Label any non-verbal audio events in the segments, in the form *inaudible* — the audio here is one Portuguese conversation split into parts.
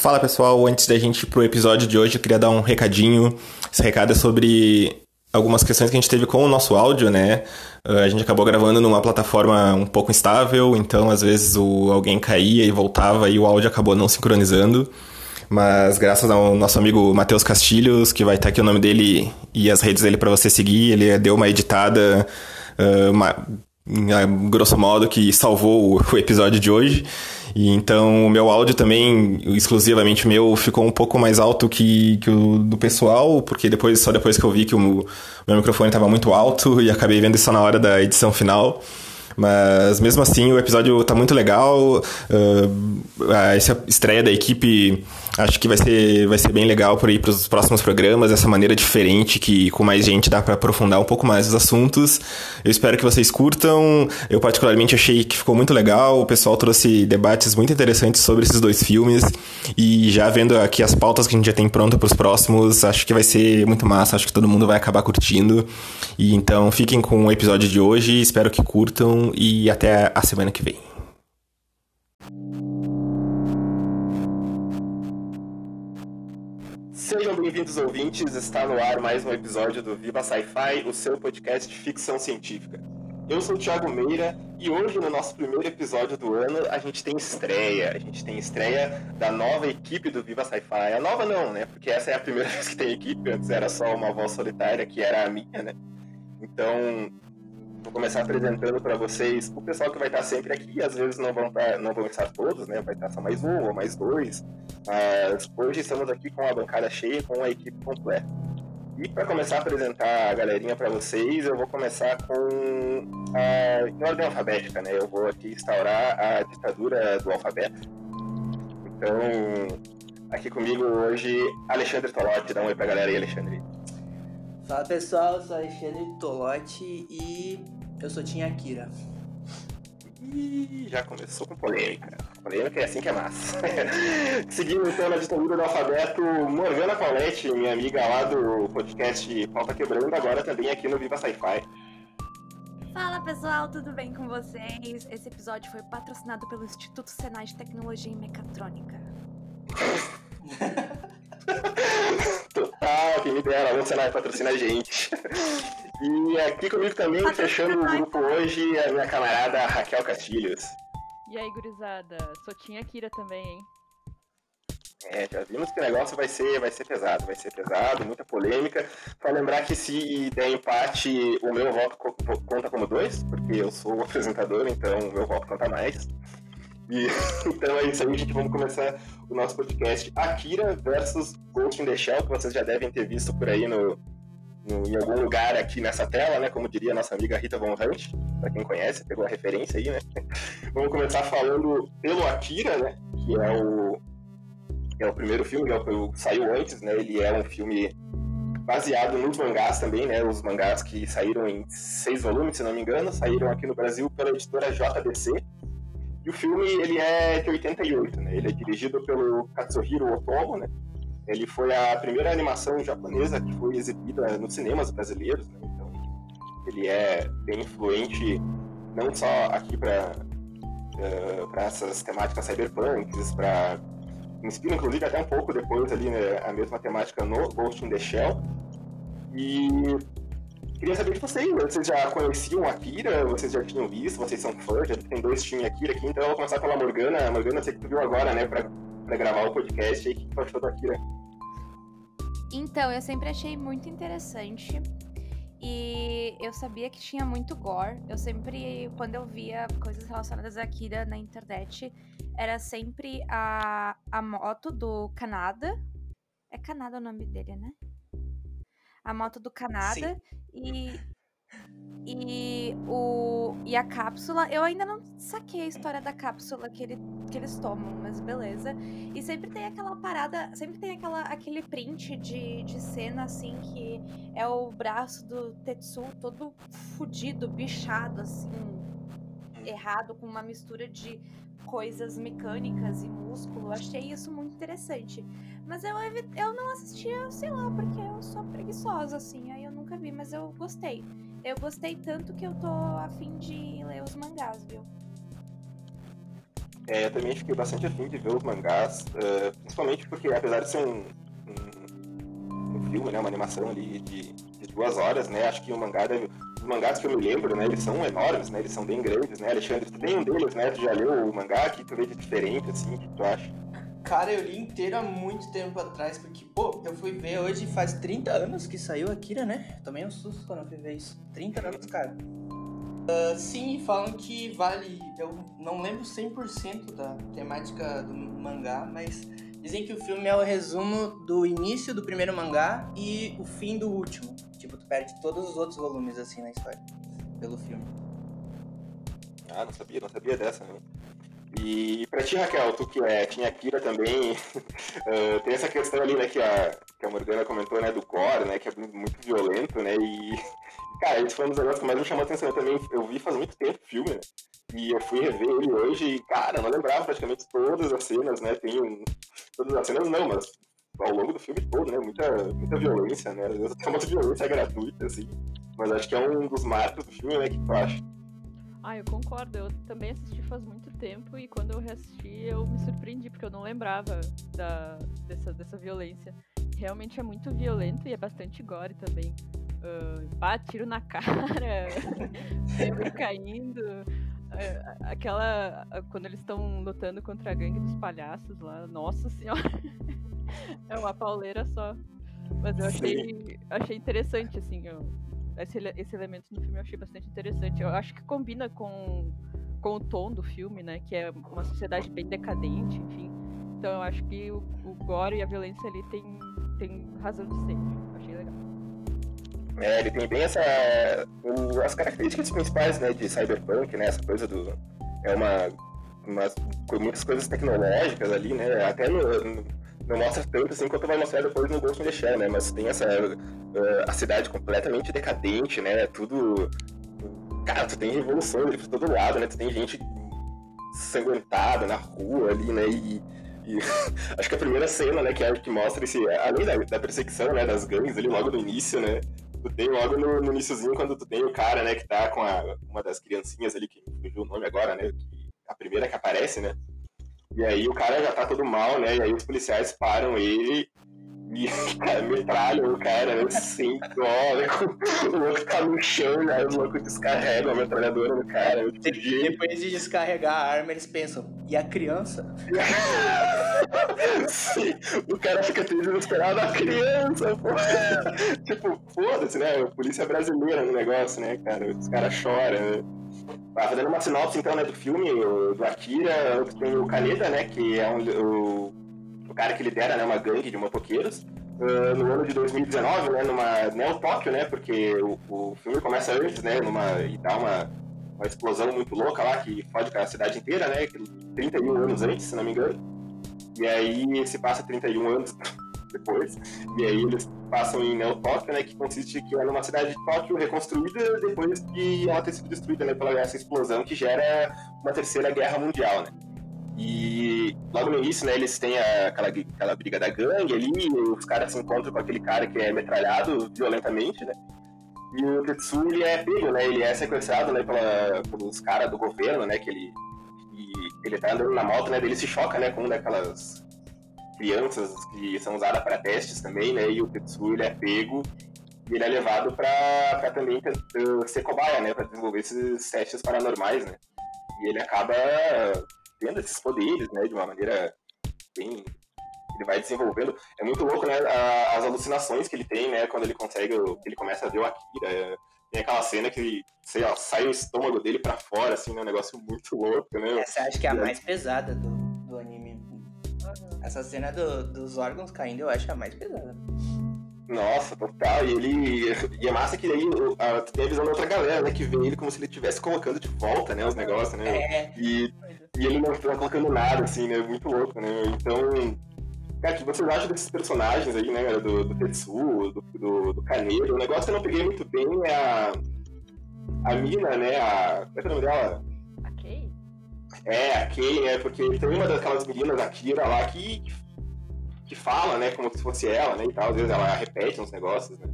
Fala pessoal, antes da gente ir pro episódio de hoje, eu queria dar um recadinho. Esse recado é sobre algumas questões que a gente teve com o nosso áudio, né? Uh, a gente acabou gravando numa plataforma um pouco instável, então às vezes o, alguém caía e voltava e o áudio acabou não sincronizando. Mas graças ao nosso amigo Matheus Castilhos, que vai estar aqui o nome dele e as redes dele para você seguir, ele deu uma editada, uma, grosso modo, que salvou o, episódio de hoje. E então o meu áudio também, exclusivamente meu, ficou um pouco mais alto que, que o do pessoal, porque depois só depois que eu vi que o meu microfone estava muito alto e acabei vendo isso na hora da edição final. Mas mesmo assim, o episódio tá muito legal. Uh, essa estreia da equipe acho que vai ser, vai ser bem legal por ir para os próximos programas, essa maneira diferente que com mais gente dá para aprofundar um pouco mais os assuntos. Eu espero que vocês curtam. Eu particularmente achei que ficou muito legal. O pessoal trouxe debates muito interessantes sobre esses dois filmes e já vendo aqui as pautas que a gente já tem pronta para os próximos, acho que vai ser muito massa. Acho que todo mundo vai acabar curtindo. E então fiquem com o episódio de hoje. Espero que curtam e até a semana que vem. Sejam bem-vindos, ouvintes. Está no ar mais um episódio do Viva Sci-Fi, o seu podcast de ficção científica. Eu sou o Thiago Meira e hoje, no nosso primeiro episódio do ano, a gente tem estreia. A gente tem estreia da nova equipe do Viva Sci-Fi. A nova não, né? Porque essa é a primeira *laughs* vez que tem equipe. Antes era só uma voz solitária, que era a minha, né? Então, Vou começar apresentando para vocês o pessoal que vai estar sempre aqui. Às vezes não vão não vão estar todos, né? Vai estar só mais um ou mais dois. Mas hoje estamos aqui com a bancada cheia, com a equipe completa. E para começar a apresentar a galerinha para vocês, eu vou começar com a, em ordem alfabética, né? Eu vou aqui instaurar a ditadura do alfabeto. Então, aqui comigo hoje, Alexandre Tolotti. Dá um oi pra galera aí, Alexandre. Fala pessoal, eu sou Alexandre Tolotti e eu sou Tinha Akira. Ih, já começou com polêmica. Polêmica é assim que é massa. *laughs* Seguindo então na ditadura do alfabeto, Morgana Paulette, minha amiga lá do podcast Pauta Quebrando, agora também aqui no Viva Sci-Fi. Fala pessoal, tudo bem com vocês? Esse episódio foi patrocinado pelo Instituto Senai de Tecnologia e Mecatrônica. Total, quem me dera, vamos Senai patrocina a gente. E aqui comigo também, fechando o grupo hoje, a minha camarada Raquel Castilhos. E aí, gurizada? Sotinha Kira também, hein? É, já vimos que o negócio vai ser, vai ser pesado, vai ser pesado, muita polêmica. Só lembrar que se der empate, o meu voto conta como dois, porque eu sou o apresentador, então o meu voto conta mais. E, *laughs* então é isso aí, gente. Vamos começar o nosso podcast Akira versus Ghost in the Shell, que vocês já devem ter visto por aí no, em algum lugar aqui nessa tela, né? Como diria nossa amiga Rita Von Hunt, para quem conhece, pegou a referência aí, né? *laughs* Vamos começar falando pelo Akira, né? Que é o, é o primeiro filme, é o, saiu antes, né? Ele é um filme baseado nos mangás também, né? Os mangás que saíram em seis volumes, se não me engano, saíram aqui no Brasil pela editora JBC e o filme, ele é de 88, né? Ele é dirigido pelo Katsuhiro Otomo, né? Ele foi a primeira animação japonesa que foi exibida nos cinemas brasileiros, né? Então, ele é bem influente não só aqui para uh, eh, para essas temáticas cyberpunks, para inspira inclusive até um pouco depois ali né, a mesma temática no Ghost in the Shell. E Queria saber de vocês, né? vocês já conheciam a Akira? Vocês já tinham visto? Vocês são fãs? Já tem dois times Akira aqui, então eu vou começar pela Morgana. Morgana, sei que tu viu agora, né, pra gravar o podcast aí. O que tu achou da Akira? Então, eu sempre achei muito interessante. E eu sabia que tinha muito gore. Eu sempre, quando eu via coisas relacionadas a Akira na internet, era sempre a, a moto do Canada. É Canada o nome dele, né? A moto do Canada. Sim. E, e, o, e a cápsula, eu ainda não saquei a história da cápsula que, ele, que eles tomam, mas beleza. E sempre tem aquela parada, sempre tem aquela, aquele print de, de cena assim que é o braço do Tetsu todo fudido, bichado, assim, errado, com uma mistura de coisas mecânicas e músculo. Achei isso muito interessante. Mas eu, eu não assistia, sei lá, porque eu sou preguiçosa, assim, aí eu nunca vi, mas eu gostei. Eu gostei tanto que eu tô afim de ler os mangás, viu? É, eu também fiquei bastante afim de ver os mangás, uh, principalmente porque apesar de ser um, um, um, filme, né, uma animação ali de, de, duas horas, né, acho que o mangá deve, os mangás que eu me lembro, né, eles são enormes, né, eles são bem grandes, né, Alexandre, tu tem um deles, né, tu já leu o mangá, que tu vê de diferente, assim, o que tu acha? Cara, eu li inteiro há muito tempo atrás, porque, pô, eu fui ver hoje faz 30 anos que saiu Akira, né? Tomei um susto quando eu fui ver isso. 30 anos, cara. Uh, sim, falam que vale. Eu não lembro 100% da temática do mangá, mas dizem que o filme é o resumo do início do primeiro mangá e o fim do último. Tipo, tu perde todos os outros volumes assim na história, pelo filme. Ah, não sabia, não sabia dessa, né? E pra ti, Raquel, tu que é, tinha Kira também, uh, *laughs* tem essa questão ali, né, que a, que a Morgana comentou, né, do core, né, que é muito violento, né, e Cara, esse foi um dos negócios que mais me chamou a atenção. Eu também eu vi faz muito tempo o filme, né? E eu fui rever ele hoje e, cara, não lembrava praticamente todas as cenas, né? Tem um... Todas as cenas não, mas ao longo do filme todo, né? Muita, muita violência, né? Às vezes até *laughs* uma violência gratuita, assim. Mas acho que é um dos marcos do filme, né? Que tu acha? Ah, eu concordo. Eu também assisti faz muito tempo e quando eu reassisti eu me surpreendi, porque eu não lembrava da, dessa, dessa violência. Realmente é muito violento e é bastante gore também uh, tiro na *laughs* cara, caindo. Uh, aquela. Uh, quando eles estão lutando contra a gangue dos palhaços lá, nossa senhora. *laughs* é uma pauleira só. Mas eu achei, achei interessante, assim, eu, esse, esse elemento no filme eu achei bastante interessante. Eu acho que combina com, com o tom do filme, né? Que é uma sociedade bem decadente, enfim. Então eu acho que o, o gore e a violência ali tem, tem razão de ser. Achei legal. É, ele tem bem essa. As características principais né, de cyberpunk, né? Essa coisa do. É uma. Umas, muitas coisas tecnológicas ali, né? Até no, no, não mostra tanto assim quanto vai mostrar depois no Ghost in the Shell, né? Mas tem essa. Uh, a cidade completamente decadente, né? Tudo. Cara, tu tem revolução ali por todo lado, né? Tu tem gente sanguentada na rua ali, né? E, e *laughs* acho que a primeira cena, né, que é que mostra esse. Além da, da perseguição, né, das gangues ali logo no início, né? tu tem logo no, no iníciozinho, quando tu tem o cara, né, que tá com a, uma das criancinhas ali, que fugiu o nome agora, né, que, a primeira que aparece, né, e aí o cara já tá todo mal, né, e aí os policiais param ele cara, *laughs* metralham o cara, dó, né, o louco tá no chão, né, os loucos descarregam a metralhadora no cara. Eu, Depois de descarregar a arma, eles pensam, e a criança? *laughs* Sim, o cara fica desesperado, a criança, pô. *laughs* tipo, foda-se, né, polícia brasileira no negócio, né, cara, os caras choram, né. Ah, fazendo uma sinopse, então, né, do filme, do Akira, tem o Kaneda, né, que é um, o cara que lidera né, uma gangue de motoqueiros. Uh, no ano de 2019, né, numa Neo Tóquio, né, porque o, o filme começa antes, né, numa, e dá uma, uma explosão muito louca lá, que fode a cidade inteira, né, 31 anos antes, se não me engano. E aí se passa 31 anos *laughs* depois, e aí eles passam em Neo Tóquio, né, que consiste que é numa cidade de Tóquio reconstruída depois de ela ter sido destruída né, pela essa explosão que gera uma terceira guerra mundial, né. E logo no início, né, eles têm a, aquela, aquela briga da gangue ali, os caras se encontram com aquele cara que é metralhado violentamente, né? E o Tetsu, ele é pego, né? Ele é sequestrado, né, pela, pelos caras do governo, né? Que ele, ele tá andando na moto, né? Ele se choca, né, com uma daquelas crianças que são usadas para testes também, né? E o Tetsu, ele é pego e ele é levado para também ser cobaia, né? Para desenvolver esses testes paranormais, né? E ele acaba tendo esses poderes, né, de uma maneira bem ele vai desenvolvendo. É muito louco, né, as alucinações que ele tem, né, quando ele consegue, ele começa a ver o Akira. É, tem aquela cena que, sei lá, sai o estômago dele para fora, assim, né, um negócio muito louco, né? Essa acho que é a mais pesada do, do anime. Essa cena do, dos órgãos caindo eu acho a mais pesada. Nossa, total. E ele. E é massa que aí tu tem a visão da outra galera, né? Que vê ele como se ele estivesse colocando de volta, né? Os negócios, né? É. E e ele não tá colocando nada, assim, né? Muito louco, né? Então, cara, o que vocês acham desses personagens aí, né? Do, do Tetsu, do, do, do Caneiro? O negócio que eu não peguei muito bem é a. A mina, né? A. Como é que é o nome dela? A Kay? É, a Kay, né? Porque tem uma daquelas meninas, a Kira lá, que. Que fala, né? Como se fosse ela, né? E tal. Às vezes ela repete uns negócios, né?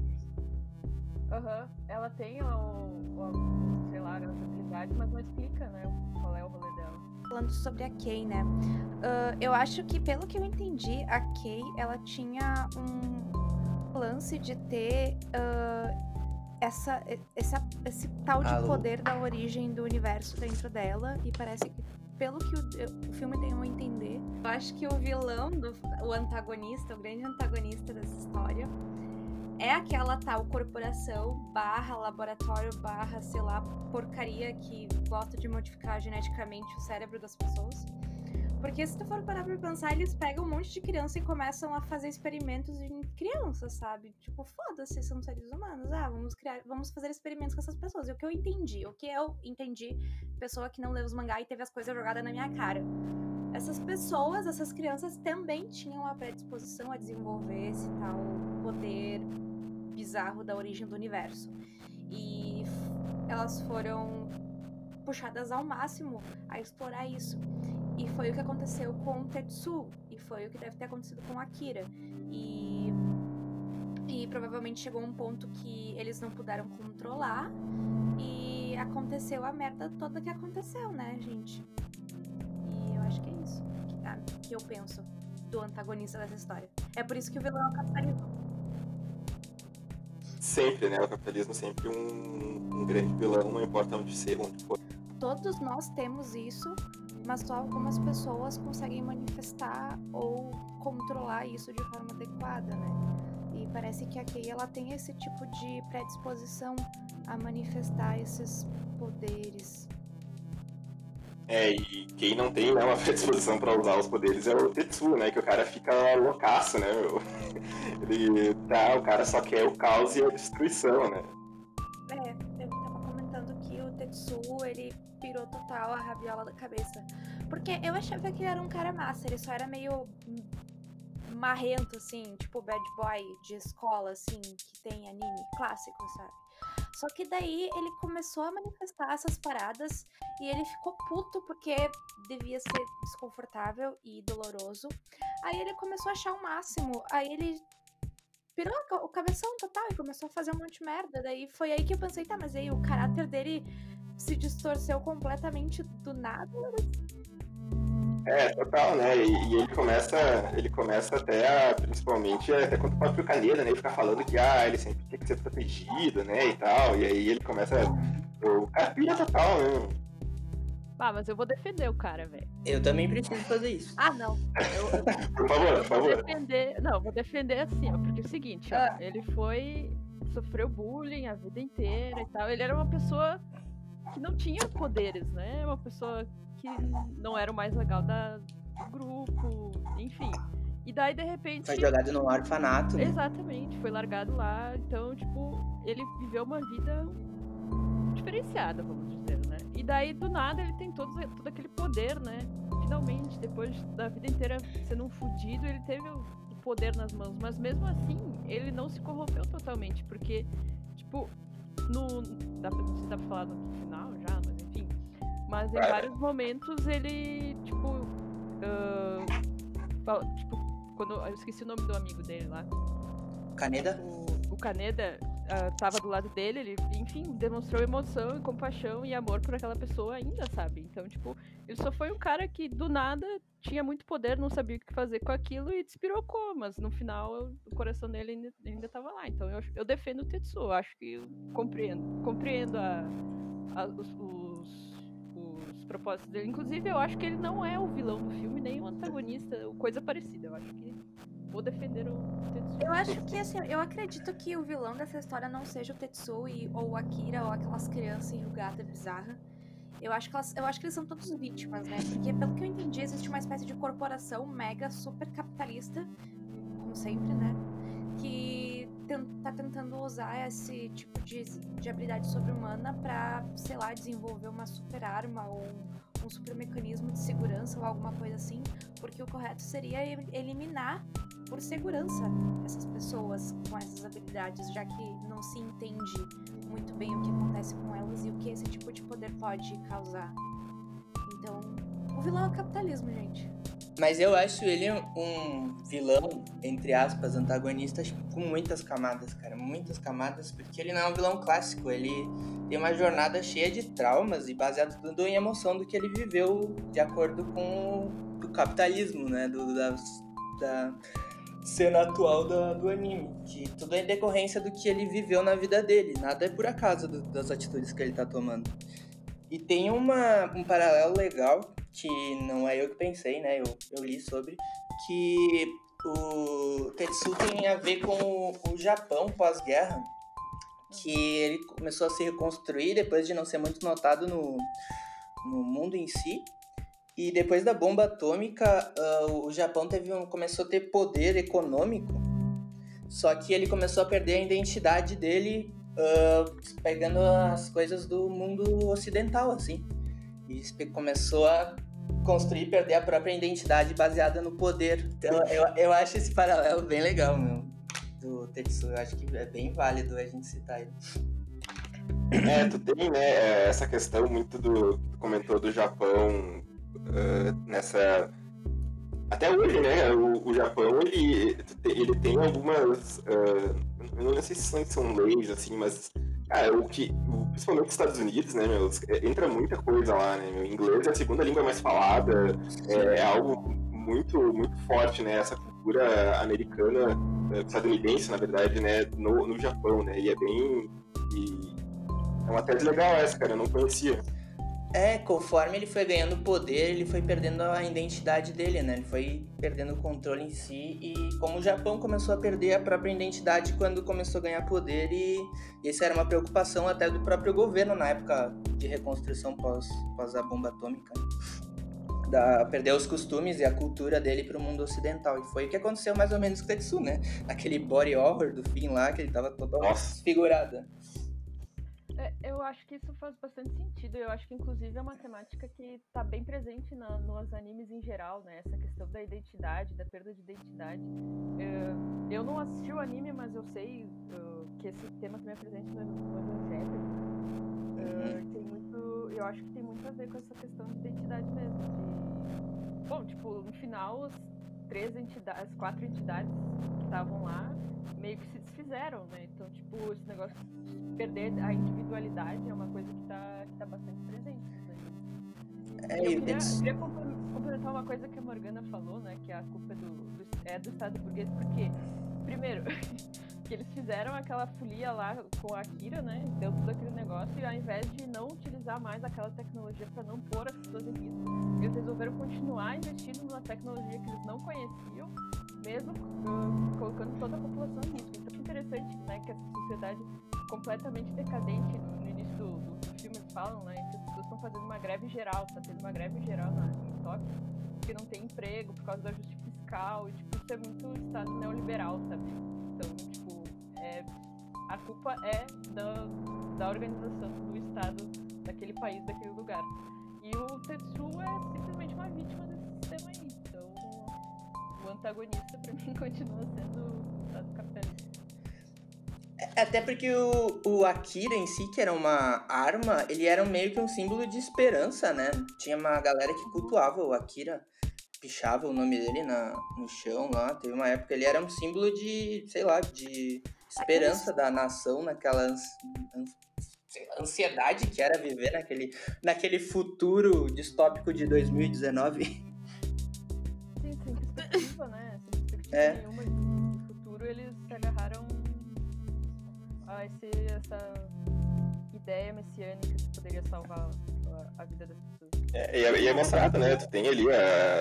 Aham. Uhum. Ela tem o, o, sei lá, as habilidades, mas não explica, né? falando sobre a Kay, né? Uh, eu acho que, pelo que eu entendi, a Kay, ela tinha um lance de ter uh, essa, essa, esse tal de Alô? poder da origem do universo dentro dela. E parece que, pelo que o, o filme tem a entender, eu acho que o vilão, do, o antagonista, o grande antagonista dessa história, é aquela tal corporação barra laboratório barra, sei lá, porcaria que gosta de modificar geneticamente o cérebro das pessoas. Porque se tu for parar pra pensar, eles pegam um monte de criança e começam a fazer experimentos em crianças, sabe? Tipo, foda-se, são seres humanos. Ah, vamos criar, vamos fazer experimentos com essas pessoas. E o que eu entendi, o que eu entendi, pessoa que não leu os mangá e teve as coisas jogadas na minha cara. Essas pessoas, essas crianças também tinham a predisposição a desenvolver esse tal poder bizarro da origem do universo. E elas foram puxadas ao máximo a explorar isso. E foi o que aconteceu com o Tetsu. E foi o que deve ter acontecido com a Akira. E. E provavelmente chegou um ponto que eles não puderam controlar. E aconteceu a merda toda que aconteceu, né, gente? E eu acho que é isso que, ah, que eu penso do antagonista dessa história. É por isso que o vilão é o capitalismo. Sempre, né? O capitalismo sempre um, um grande vilão, não importa onde ser, onde for. Todos nós temos isso, mas só algumas pessoas conseguem manifestar ou controlar isso de forma adequada, né? E parece que a Kay ela tem esse tipo de predisposição a manifestar esses poderes. É, e quem não tem né, uma *laughs* predisposição pra usar os poderes é o Tetsu, né? Que o cara fica loucaço, né, meu? *laughs* Ele tá, o cara só quer o caos e a destruição, né? É, eu tava comentando que o Tetsu, ele pirou total a rabiola da cabeça. Porque eu achava que ele era um cara massa, ele só era meio marrento, assim, tipo bad boy de escola, assim, que tem anime clássico, sabe? Só que daí ele começou a manifestar essas paradas e ele ficou puto porque devia ser desconfortável e doloroso. Aí ele começou a achar o máximo. Aí ele pirou o cabeção total e começou a fazer um monte de merda. Daí foi aí que eu pensei, tá, mas aí o caráter dele se distorceu completamente do nada. É, total, né? E, e ele começa, ele começa até, a, principalmente, até quando o próprio Caneda, né? Ele fica falando que, ah, ele sempre tem que ser protegido, né? E tal. E aí ele começa. O cara pira total, né? Ah, mas eu vou defender o cara, velho. Eu também preciso fazer isso. Ah, não. Eu, eu- *laughs* Por favor, eu por favor. defender. Não, vou defender assim, ó. Porque é o seguinte, ó. Ah. Ele foi. Sofreu bullying a vida inteira e tal. Ele era uma pessoa que não tinha poderes, né? Uma pessoa que não era o mais legal da, do grupo, enfim. E daí, de repente. Foi jogado no orfanato, né? Exatamente, foi largado lá. Então, tipo, ele viveu uma vida diferenciada, vamos dizer, né? E daí, do nada, ele tem todo, todo aquele poder, né? Finalmente, depois da vida inteira sendo um fudido, ele teve o poder nas mãos. Mas mesmo assim, ele não se corrompeu totalmente, porque, tipo, no. Dá pra, não sei se dá pra falar no final já, mas enfim. Mas em vários momentos ele, tipo. fala- tipo, quando. Eu esqueci o nome do amigo dele lá Caneda? o, o Kaneda ah, tava do lado dele, ele, enfim, demonstrou emoção e compaixão e amor por aquela pessoa ainda, sabe? Então, tipo, ele só foi um cara que do nada tinha muito poder, não sabia o que fazer com aquilo e despirocou, mas no final o coração dele ainda, ainda tava lá. Então eu, eu defendo o Tetsu, eu acho que compreendo. Compreendo a, a- os, os, os propósitos dele. Inclusive, eu acho que ele não é o vilão do filme, nem o antagonista, coisa parecida. Eu acho que vou defender o Tetsu. Eu acho que, assim, eu acredito que o vilão dessa história não seja o Tetsuo e- ou o Akira ou aquelas crianças enrugadas bizarras. Eu acho, que elas, eu acho que eles são todos vítimas, né? Porque, pelo que eu entendi, existe uma espécie de corporação mega super capitalista, como sempre, né? Que tá tentando usar esse tipo de, de habilidade sobre-humana pra, sei lá, desenvolver uma super arma ou um, super mecanismo de segurança ou alguma coisa assim. Porque o correto seria eliminar por segurança essas pessoas com essas habilidades, já que não se entende muito bem o que acontece com elas e o que esse tipo de poder pode causar. Então, o vilão é o capitalismo, gente. Mas eu acho ele um vilão, entre aspas, antagonista, com muitas camadas, cara. Muitas camadas, porque ele não é um vilão clássico. Ele tem uma jornada cheia de traumas e baseado tudo em emoção do que ele viveu de acordo com o capitalismo, né? Do, da, da cena atual do, do anime. Que tudo é em decorrência do que ele viveu na vida dele. Nada é por acaso do, das atitudes que ele tá tomando. E tem uma, um paralelo legal que não é eu que pensei, né? Eu, eu li sobre, que o Tetsu tem a ver com o, o Japão pós-guerra, que ele começou a se reconstruir depois de não ser muito notado no, no mundo em si. E depois da bomba atômica, uh, o Japão teve um, começou a ter poder econômico, só que ele começou a perder a identidade dele, uh, pegando as coisas do mundo ocidental, assim. E começou a construir perder a própria identidade baseada no poder. Então, eu, eu acho esse paralelo bem legal, meu, do Tetsu. Eu acho que é bem válido a gente citar ele. É, tu tem, né, essa questão muito do tu comentou do Japão uh, nessa. Até hoje, né, o, o Japão, ele, ele tem algumas. Uh, eu não sei se são leis, assim, mas Cara, o que, principalmente nos Estados Unidos, né, meu, é, entra muita coisa lá, né, meu, inglês é a segunda língua mais falada, é, é algo muito, muito forte, né, essa cultura americana, estadunidense, na verdade, né, no, no Japão, né, e é bem, e é uma tese legal essa, cara, eu não conhecia. É, conforme ele foi ganhando poder, ele foi perdendo a identidade dele, né? Ele foi perdendo o controle em si. E como o Japão começou a perder a própria identidade quando começou a ganhar poder, e isso era uma preocupação até do próprio governo na época de reconstrução pós, pós a bomba atômica. Da, perder os costumes e a cultura dele para o mundo ocidental. E foi o que aconteceu mais ou menos com o Tetsu, né? Aquele body horror do fim lá, que ele tava totalmente desfigurado. É, eu acho que isso faz bastante sentido. Eu acho que, inclusive, é uma temática que está bem presente na, nos animes em geral, né? Essa questão da identidade, da perda de identidade. Uh, eu não assisti o anime, mas eu sei uh, que esse tema também é presente no, no Evangelho. Uh, tem muito, eu acho que tem muito a ver com essa questão de identidade mesmo. De, bom, tipo, no final, três entidades, as quatro entidades que estavam lá meio que se desfizeram, né? Então, tipo, esse negócio de perder a individualidade é uma coisa que tá, que tá bastante presente. Né? É, eu queria, queria complementar uma coisa que a Morgana falou, né? Que a culpa do, do, é do Estado burguês, porque, primeiro, *laughs* que eles fizeram aquela folia lá com a Akira, né? Deu tudo aquele negócio, e ao invés de não utilizar mais aquela tecnologia para não pôr as pessoas em risco, eles resolveram continuar investindo na tecnologia que eles não conheciam mesmo uh, colocando toda a população em risco. Então é interessante né, que essa sociedade completamente decadente, no início do, do, filme falam, né, que as pessoas estão fazendo uma greve geral, está tendo uma greve geral na, em Tóquio, porque não tem emprego por causa do ajuste e tipo, isso é muito estado neoliberal, sabe? Então, tipo, é, a culpa é da, da organização do Estado daquele país, daquele lugar. E o Tetsu é simplesmente uma vítima desse sistema aí o antagonista para mim *laughs* continua sendo o Estado capitalista. É, até porque o, o Akira em si, que era uma arma, ele era meio que um símbolo de esperança, né? Tinha uma galera que cultuava o Akira, pichava o nome dele na, no chão lá. Teve uma época ele era um símbolo de, sei lá, de esperança da nação naquela ansiedade que era viver naquele, naquele futuro distópico de 2019 perspectiva, né? Sem perspectiva é. nenhuma de futuro, eles se agarraram a esse, essa ideia messiânica que poderia salvar a, a vida das pessoas. É, e, é, e é mostrado, né? Tu tem ali,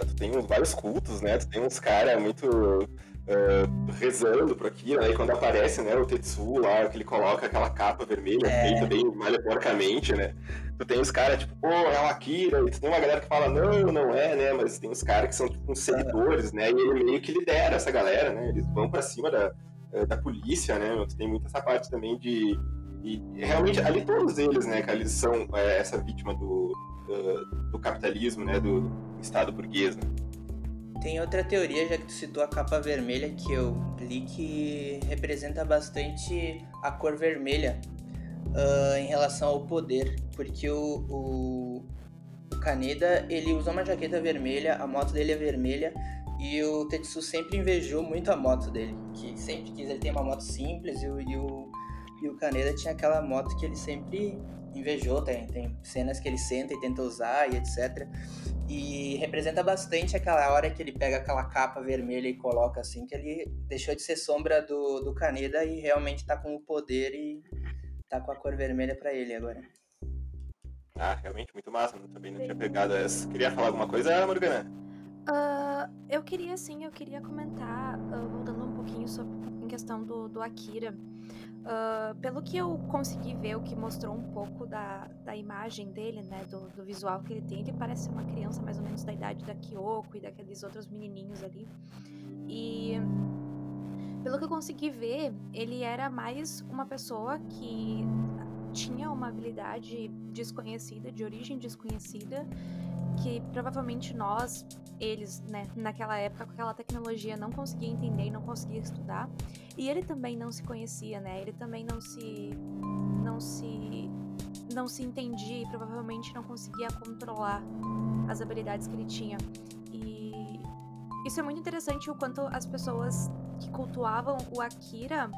tu tem vários cultos, né? Tu tem uns caras muito uh, rezando por aqui, né? E quando aparece, né, o Tetsu lá, que ele coloca aquela capa vermelha, é. feita bem malha porcamente, né? Tu tem os caras, tipo, pô, é o Akira, e tu tem uma galera que fala, não, não é, né? Mas tem os caras que são, tipo, uns seguidores, né? E ele meio que lidera essa galera, né? Eles vão pra cima da, eh, da polícia, né? Tu tem muito essa parte também de. E realmente, ali todos eles, né, cara, eles são é, essa vítima do, do, capitalismo, né? Do, do Estado burguês, né? Tem outra teoria, já que tu citou a capa vermelha, que eu li que representa bastante a cor vermelha uh, em relação ao poder, porque o, o, Kaneda, ele usa uma jaqueta vermelha, a moto dele é vermelha, e o Tetsu sempre invejou muito a moto dele, que sempre quis, ele tem uma moto simples, e o, e o, e o Kaneda tinha aquela moto que ele sempre invejou, tem, tem cenas que ele senta e tenta usar e etc. E representa bastante aquela hora que ele pega aquela capa vermelha e coloca assim, que ele deixou de ser sombra do, do Kaneda e realmente tá com o poder e tá com a cor vermelha para ele agora. Ah, realmente muito massa, também não tinha pegado essa. Queria falar alguma coisa, Morgana? Uh, eu queria sim, eu queria comentar, uh, voltando um pouquinho sobre questão do, do Akira. Uh, pelo que eu consegui ver, o que mostrou um pouco da, da imagem dele, né, do, do visual que ele tem, ele parece ser uma criança mais ou menos da idade da Kyoko e daqueles outros menininhos ali. E pelo que eu consegui ver, ele era mais uma pessoa que tinha uma habilidade desconhecida, de origem desconhecida, que provavelmente nós, eles, né, naquela época, com aquela tecnologia, não conseguia entender não conseguia estudar. E ele também não se conhecia, né? Ele também não se. não se. não se entendia e provavelmente não conseguia controlar as habilidades que ele tinha. E isso é muito interessante o quanto as pessoas que cultuavam o Akira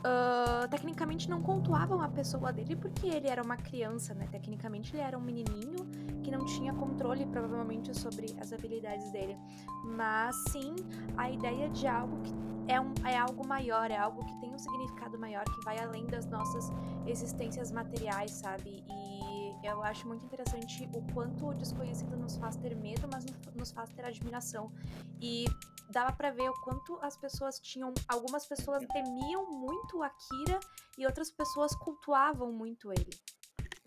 Uh, tecnicamente não cultuavam a pessoa dele porque ele era uma criança, né? Tecnicamente ele era um menininho que não tinha controle provavelmente sobre as habilidades dele. Mas sim a ideia de algo que é, um, é algo maior, é algo que tem um significado maior, que vai além das nossas existências materiais, sabe? E eu acho muito interessante o quanto o desconhecido nos faz ter medo, mas nos faz ter admiração. E dava para ver o quanto as pessoas tinham. Algumas pessoas temiam muito Akira e outras pessoas cultuavam muito ele.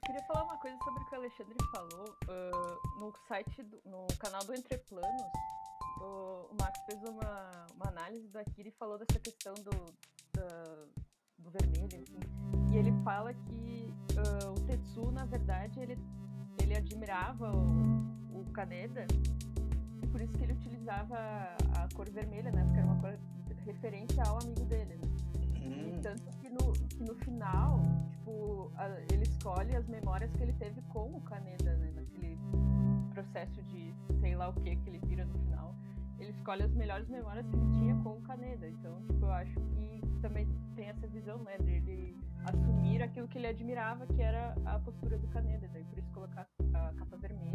Queria falar uma coisa sobre o que o Alexandre falou. Uh, no site, do, no canal do Entre Planos, o, o Max fez uma, uma análise Akira e falou dessa questão do, da, do vermelho, assim. E ele fala que uh, o Tetsu, na verdade, ele, ele admirava o, o Kaneda por isso que ele utilizava a cor vermelha, né? Porque era uma cor referência ao amigo dele, né? Hum. Tanto que no, que no final, tipo, escolhe as memórias que ele teve com o Kaneda, né? Naquele processo de sei lá o que que ele vira no final. Ele escolhe as melhores memórias que ele tinha com o Kaneda. Então, tipo, eu acho que também tem essa visão, né? De ele assumir aquilo que ele admirava, que era a postura do Kaneda. Daí por isso colocar a capa vermelha.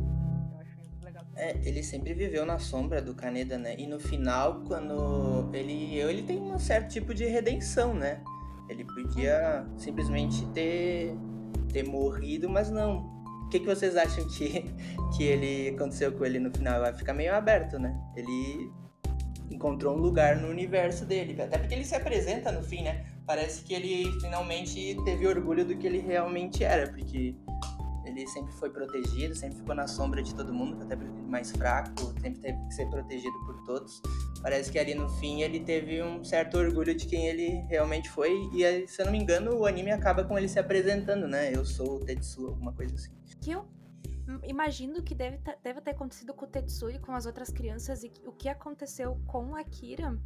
É, ele sempre viveu na sombra do Kaneda, né? E no final, quando ele ele tem um certo tipo de redenção, né? Ele podia simplesmente ter ter morrido, mas não. O que, que vocês acham que, *laughs* que ele aconteceu com ele no final? Vai ficar meio aberto, né? Ele encontrou um lugar no universo dele, até porque ele se apresenta no fim, né? Parece que ele finalmente teve orgulho do que ele realmente era, porque ele sempre foi protegido, sempre ficou na sombra de todo mundo, até mais fraco, sempre teve que ser protegido por todos. Parece que ali no fim ele teve um certo orgulho de quem ele realmente foi, e se eu não me engano, o anime acaba com ele se apresentando, né? Eu sou o Tetsu, alguma coisa assim. Que eu imagino que deve, deve ter acontecido com o Tetsu e com as outras crianças, e o que aconteceu com a Kira.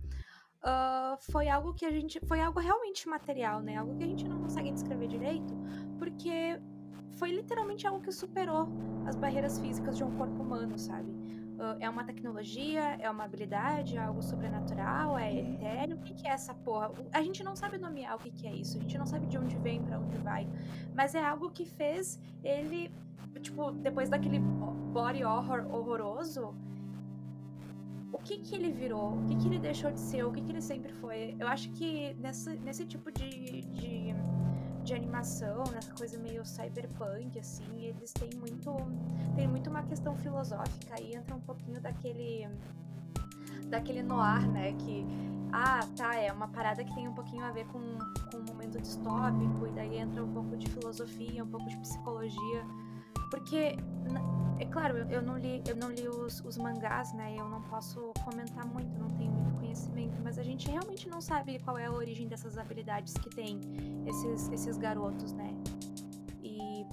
Uh, foi algo que a gente. Foi algo realmente material, né? Algo que a gente não consegue descrever direito, porque foi literalmente algo que superou as barreiras físicas de um corpo humano, sabe? É uma tecnologia, é uma habilidade, é algo sobrenatural, é uhum. etéreo. O que, é essa porra? A gente não sabe nomear o que, é isso, a gente não sabe de onde vem, para onde vai. Mas é algo que fez ele, tipo, depois daquele body horror horroroso, o que que ele virou, o que que ele deixou de ser, o que que ele sempre foi. Eu acho que nessa, nesse tipo de, de de animação, nessa coisa meio cyberpunk, assim, eles têm muito. Tem muito uma questão filosófica e entra um pouquinho daquele. daquele noir, né? Que. Ah, tá, é uma parada que tem um pouquinho a ver com, com um momento distópico, e daí entra um pouco de filosofia, um pouco de psicologia. Porque é claro, eu, não li, eu não li os, os, mangás, né? Eu não posso comentar muito, não tenho muito conhecimento, mas a gente realmente não sabe qual é a origem dessas habilidades que tem esses, esses garotos, né? E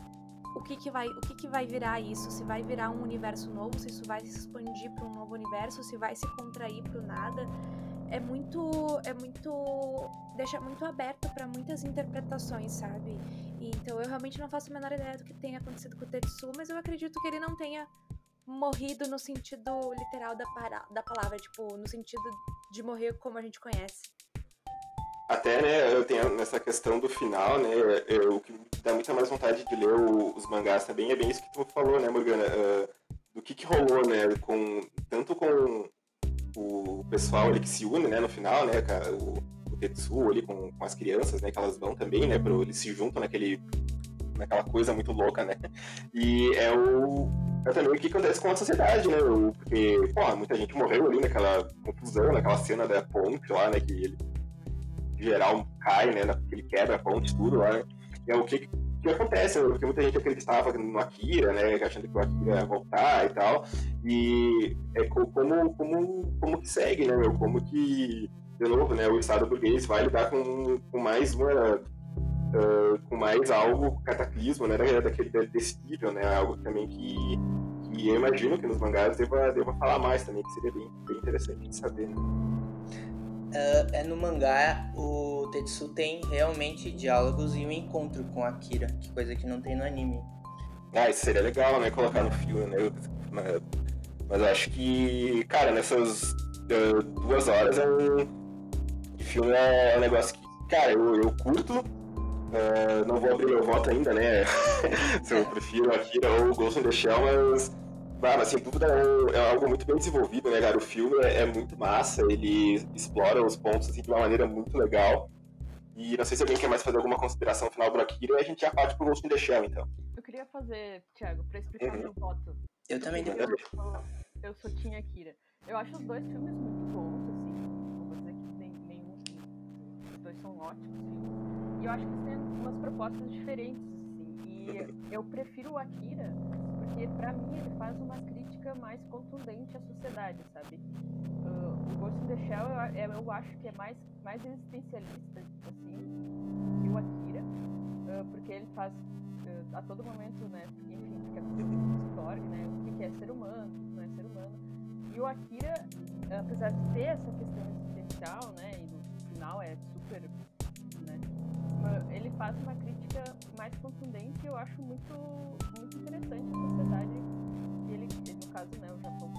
o que que vai, o que que vai virar isso? Se vai virar um universo novo, se isso vai se expandir para um novo universo, se vai se contrair para o nada? É muito, é muito, deixa muito aberto para muitas interpretações, sabe? Então eu realmente não faço a menor ideia do que tenha acontecido com o Tetsu, mas eu acredito que ele não tenha morrido no sentido literal da, para... da palavra, tipo, no sentido de morrer como a gente conhece. Até, né, eu tenho nessa questão do final, né, o que dá muita mais vontade de ler o, os mangás também é bem isso que tu falou, né, Morgana, uh, do que que rolou, né, com, tanto com o pessoal ali que se une, né, no final, né, o, o Tetsuo ali com, com as crianças, né, que elas vão também, né, pro, eles se juntam naquele, naquela coisa muito louca, né, e é o, é também o que acontece com a sociedade, né, porque, pô, muita gente morreu ali naquela confusão, naquela cena da ponte lá, né, que ele geral cai, né? Ele quebra a ponte, tudo lá, né? É o que, que acontece, né? porque muita gente acreditava no Akira, né? Achando que o Akira ia voltar e tal. E é como, como, como que segue, né? Meu? Como que, de novo, né? O Estado burguês vai lidar com, com mais uma. Uh, com mais algo cataclismo, né? Daquele desse nível, né? Algo também que, que eu imagino que nos mangás deva, deva falar mais também, que seria bem, bem interessante de saber, né? Uh, é no mangá o Tetsu tem realmente diálogos e um encontro com Akira, que coisa que não tem no anime. Ah, isso seria legal, né? Colocar no filme, né? Mas, mas acho que, cara, nessas uh, duas horas é um. O filme é um negócio que, cara, eu, eu curto. Uh, não vou abrir meu voto ainda, né? *laughs* Se eu prefiro Akira ou Ghost in the Shell, mas ah, mas sem dúvida é, é, algo muito bem desenvolvido, né, cara? O filme é, é, muito massa, ele explora os pontos assim, de uma maneira muito legal. E não sei se alguém quer mais fazer alguma consideração final do Akira, e a gente já parte pro Ghost in the Shell, então. Eu queria fazer, Thiago, pra explicar uhum. meu voto. Eu também eu, eu, eu sou Team Akira. Eu acho os dois filmes muito bons, assim. Dois são ótimos. E eu acho que eles têm umas propostas diferentes, assim. E *laughs* eu prefiro o Akira porque para mim ele faz uma crítica mais contundente à sociedade, sabe? Uh, o Ghost in the Shell eu, eu, acho que é mais, mais existencialista, assim, que o Akira, uh, porque ele faz uh, a todo momento, né, enfim, fica história, né, o que é ser humano, o que não é ser humano. E o Akira, apesar de ter essa questão existencial, né, e no final é super, né, ele faz uma crítica mais contundente e eu acho muito, muito interessante a sociedade que ele, no caso, né, o Japão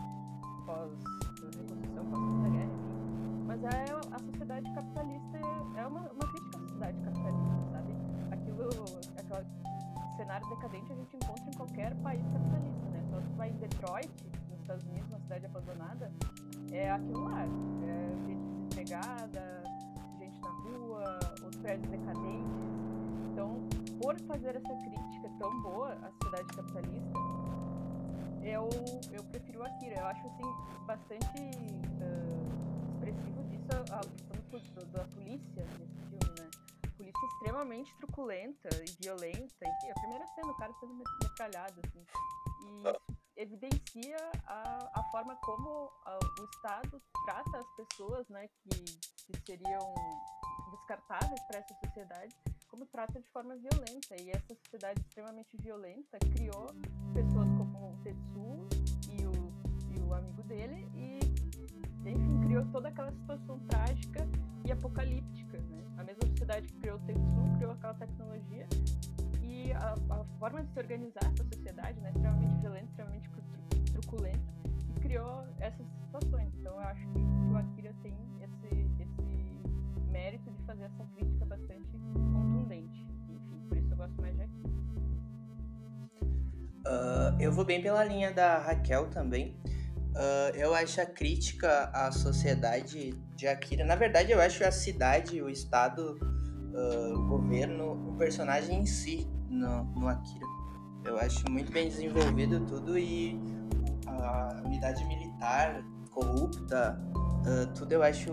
pós-reconstrução, pós-segunda guerra, enfim. Mas é a sociedade capitalista, é uma, uma crítica à sociedade capitalista, sabe? Aquilo, aquele cenário decadente a gente encontra em qualquer país capitalista, né? Só tu vai em Detroit, nos Estados Unidos, uma cidade abandonada, é aquilo lá. É gente desempregada, os prédios decadentes. Então, por fazer essa crítica tão boa à sociedade capitalista, eu, eu prefiro Akira. Eu acho, assim, bastante uh, expressivo disso a, a questão da polícia nesse filme, né? Polícia extremamente truculenta e violenta. Enfim, a primeira cena, o cara sendo metralhado, assim. E isso evidencia a, a forma como a, o Estado trata as pessoas, né, que, que seriam descartáveis para essa sociedade, como trata de forma violenta. E essa sociedade extremamente violenta criou pessoas como o Tetsu e o, e o amigo dele, e, enfim, criou toda aquela situação trágica e apocalíptica. Né? A mesma sociedade que criou o Tetsu criou aquela tecnologia. A, a forma de se organizar essa sociedade, né, extremamente violenta, extremamente truculenta, e criou essas situações. Então eu acho que o Akira tem esse, esse mérito de fazer essa crítica bastante contundente. Enfim, por isso eu gosto mais de Akira. Uh, eu vou bem pela linha da Raquel também. Uh, eu acho a crítica à sociedade de Akira. Na verdade, eu acho a cidade, o estado, uh, o governo, o personagem em si no, no Akira. Eu acho muito bem desenvolvido tudo e a unidade militar corrupta, uh, tudo eu acho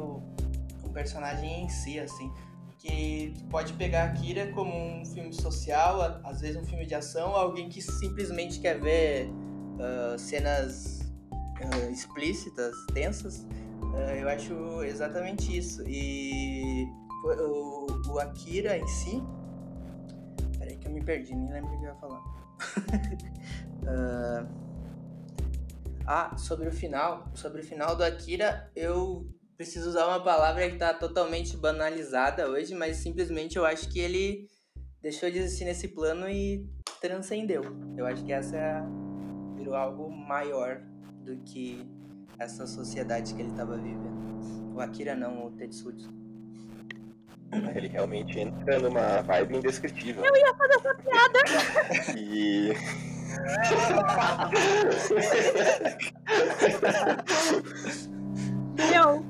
um personagem em si, assim que pode pegar Akira como um filme social, às vezes um filme de ação, alguém que simplesmente quer ver uh, cenas uh, explícitas, tensas. Eu acho exatamente isso. E o, o, Akira em si. Perdi, nem lembro o que eu ia falar. *laughs* ah, sobre o final. Sobre o final do Akira, eu preciso usar uma palavra que está totalmente banalizada hoje, mas simplesmente eu acho que ele deixou de existir nesse plano e transcendeu. Eu acho que essa é virou algo maior do que essa sociedade que ele estava vivendo. O Akira não, o Tetsuji. Ele realmente entra numa vibe indescritível. Eu ia fazer essa piada. E. *laughs* Meu,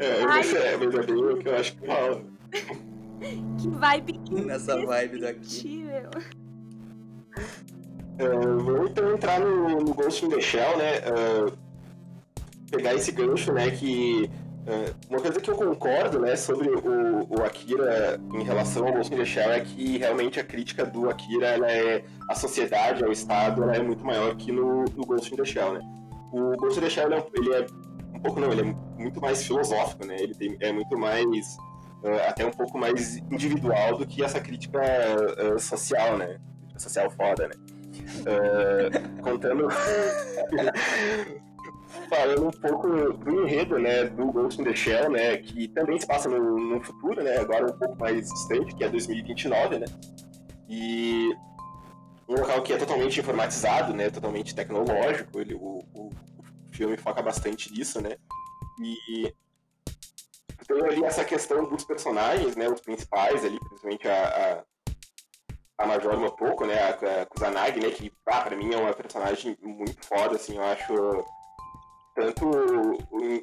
É, mas é, mas é bem o que eu acho que fala. que vibe Nessa vibe daqui. É, vamos então entrar no, no Ghost in the Shell, né? é, pegar esse gancho, né? Que uma coisa que eu concordo, né, sobre o, o Akira em relação ao Ghost in the Shell é que realmente a crítica do Akira, ela é a sociedade, ao Estado, ela é muito maior que no, no Ghost in the Shell, né? O Ghost in the Shell, ele é, um- é pouco não, ele é muito mais filosófico, né? Ele tem, é muito mais é, até um pouco mais individual do que essa crítica é, social, né? Social foda, né? É, contando *laughs* falando um pouco do enredo, né, do Ghost in the Shell, né, que também se passa no, no futuro, né, agora um pouco mais distante, que é 2029, né, e um local que é totalmente informatizado, né, totalmente tecnológico, ele, o, o, filme foca bastante nisso, né, e tem ali essa questão dos personagens, né, os principais ali, principalmente a, a, a Major Mopoko, né, a, a Kusanagi, né, que, ah, pra mim é uma personagem muito foda, assim, eu acho tanto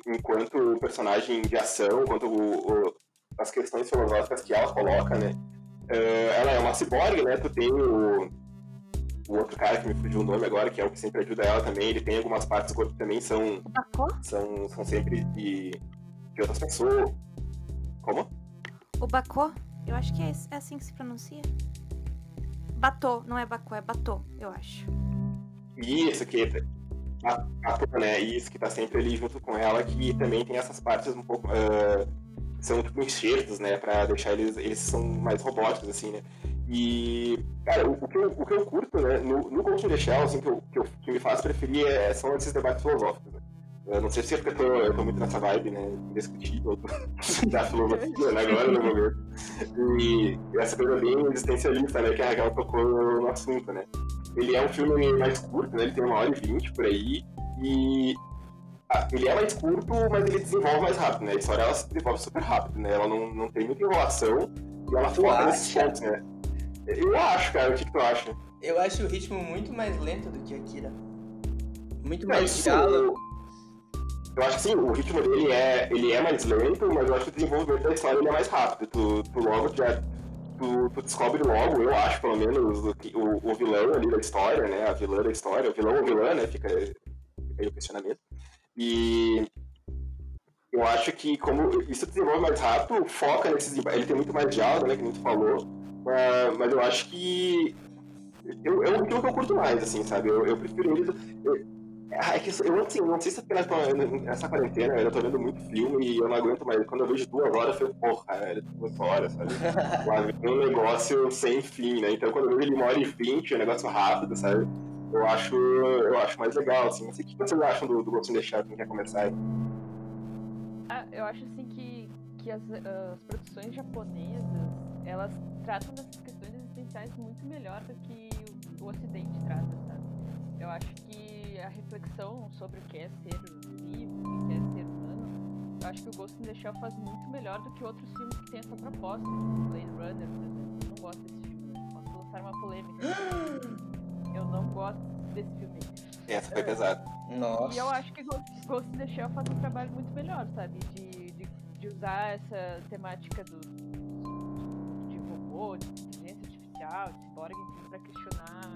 enquanto personagem de ação, quanto o- o- as questões filosóficas que ela coloca, né? Eh, ela é uma ciborgue, né? Tu tem o, o outro cara que me fugiu o nome agora, que é o que sempre ajuda ela também, ele tem algumas partes do corpo que também são, são, são sempre de, de outras pessoas. Como? O Bacô? Eu acho que é, é assim que se pronuncia. Batô, não é Bacô, é Batô, eu acho. Isso, que a, a, né? Isso, que tá sempre ali junto com ela, que também tem essas partes um pouco. ah, são tipo enxertos, né? Pra deixar eles. Eles são mais robóticos, assim, né? E. Cara, o, o que, eu, o que eu curto, né? No, no in the Shell, assim, que, eu, que, eu, que me faz preferir é, são esses debates filosóficos, né? Eu não sei se é porque eu tô, eu tô muito nessa vibe, né? Indiscutível *laughs* da filosofia, né? Agora no momento. E essa coisa bem existencialista, né? Que a Raquel tocou no assunto, né? Ele é um filme mais curto, né? Ele tem uma hora e vinte por aí. E ah, ele é mais curto, mas ele desenvolve mais rápido, né? A história ela se desenvolve super rápido, né? Ela não, não tem muita enrolação e ela foca nesses pontos, né? Eu acho, cara. O que, que tu acha? Eu acho o ritmo muito mais lento do que Akira. Muito Não, mais isso- diálogo. Eu acho que sim, o ritmo dele é, ele é mais lento, mas eu acho que o desenvolvimento da história é mais rápido. Tu, tu logo já. Tu, tu descobre logo, eu acho, pelo menos, o, o, o vilão ali da história, né? A vilã da história, o vilão ou vilã, né? Fica, fica aí o questionamento. E eu acho que como isso desenvolve mais rápido, foca nesses. Ele tem muito mais diálogo, né? Que tu falou. ah, mas eu acho que. Eu, eu, aquilo que eu curto mais, assim, sabe? Eu, eu prefiro ele. eu- é que eu assim, não sei se é porque nessa- quarentena eu tô vendo muito filme e eu não aguento mais. Quando eu vejo duas horas, eu fico, porra, velho, duas horas, sabe? *laughs* Lá vem um negócio sem fim, né? Então quando eu vejo ele uma hora e vinte, é um negócio rápido, sabe? Eu acho, eu acho mais legal, assim. Não sei o que vocês acham do, do Ghost in the Shell, quem quer começar aí? Ah, eu acho assim que, que as, as produções japonesas, elas tratam dessas questões existenciais muito melhor do que o, o ocidente trata, sabe? Eu acho que a reflexão sobre o que é ser vivo, o que é ser humano, eu acho que o Ghost in the Shell faz muito melhor do que outros filmes que têm essa proposta, tipo Blade Runner, por exemplo. Eu não gosto desse filme, posso lançar uma polêmica. *gasps* Eu não gosto desse filme. Essa foi pesada. Nossa. E eu acho que Ghost Ghost in the Shell faz um trabalho muito melhor, sabe? De, de, de usar essa temática do, de robô, de inteligência artificial, de cyborg, pra questionar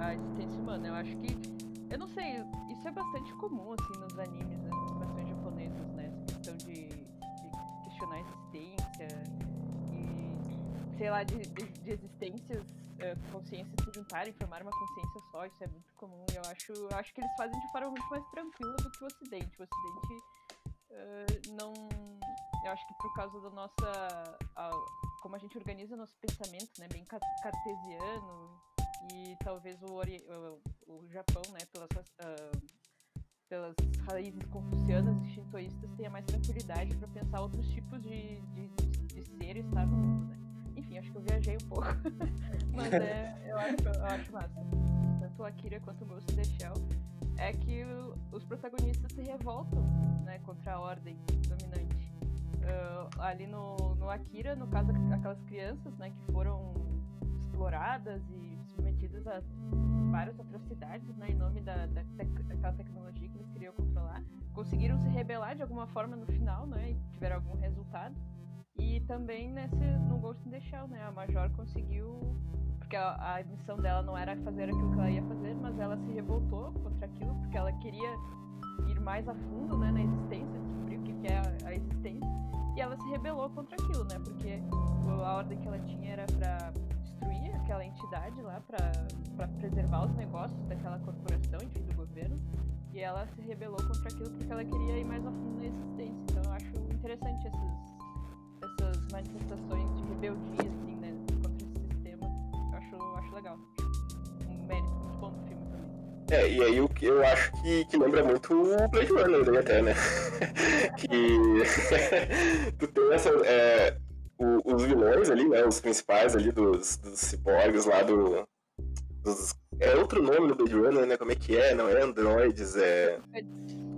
a existência humana. Eu acho que. Eu não sei, isso é bastante comum, assim, nos animes, né, nas animações japonesas, né? Essa questão de, de questionar a existência e, sei lá, de, de, de existências, eh, consciências se juntarem, formar uma consciência só, isso é muito comum. E eu acho, eu acho que eles fazem de forma muito mais tranquila do que o Ocidente. O Ocidente eh, não. Eu acho que por causa da nossa. a- como a gente organiza nosso pensamento, né? Bem ca- cartesiano. E talvez o, ori- o, o Japão, né? Pelas, ah, pelas raízes confucianas e shintoístas, tenha mais tranquilidade para pensar outros tipos de, de, de ser e estar no mundo, né? Enfim, acho que eu viajei um pouco. *laughs* Mas é, eu acho, eu acho massa. Tanto a Akira quanto o Ghost in the Shell é que o, os protagonistas se revoltam né, contra a ordem dominante. Uh, ali no, no Akira, no caso, aquelas crianças né, que foram exploradas e submetidas a várias atrocidades né, em nome da, da, daquela tecnologia que eles queriam controlar, conseguiram se rebelar de alguma forma no final né, e tiveram algum resultado. E também nesse, no Ghost in the Shell, né, a Major conseguiu porque a, a missão dela não era fazer aquilo que ela ia fazer, mas ela se revoltou contra aquilo porque ela queria ir mais a fundo né, na existência, descobrir o que, é a, a, existência, e ela se rebelou contra aquilo, né? Porque a ordem que ela tinha era para destruir aquela entidade lá, para preservar os negócios daquela corporação, enfim, do governo, e ela se rebelou contra aquilo porque ela queria ir mais a fundo na existência. Então eu acho interessante essas, essas manifestações de rebeldia, assim, né? acho legal. Um mérito muito bom do filme também. É, e aí o que eu acho que, que lembra muito o Blade Runner né, até, né? *laughs* que *laughs* tu tem essa. É, o, os vilões ali, né? Os principais ali dos, dos ciborgues lá do. Dos, é outro nome no Blade Runner, né? Como é que é? Não é androides, é.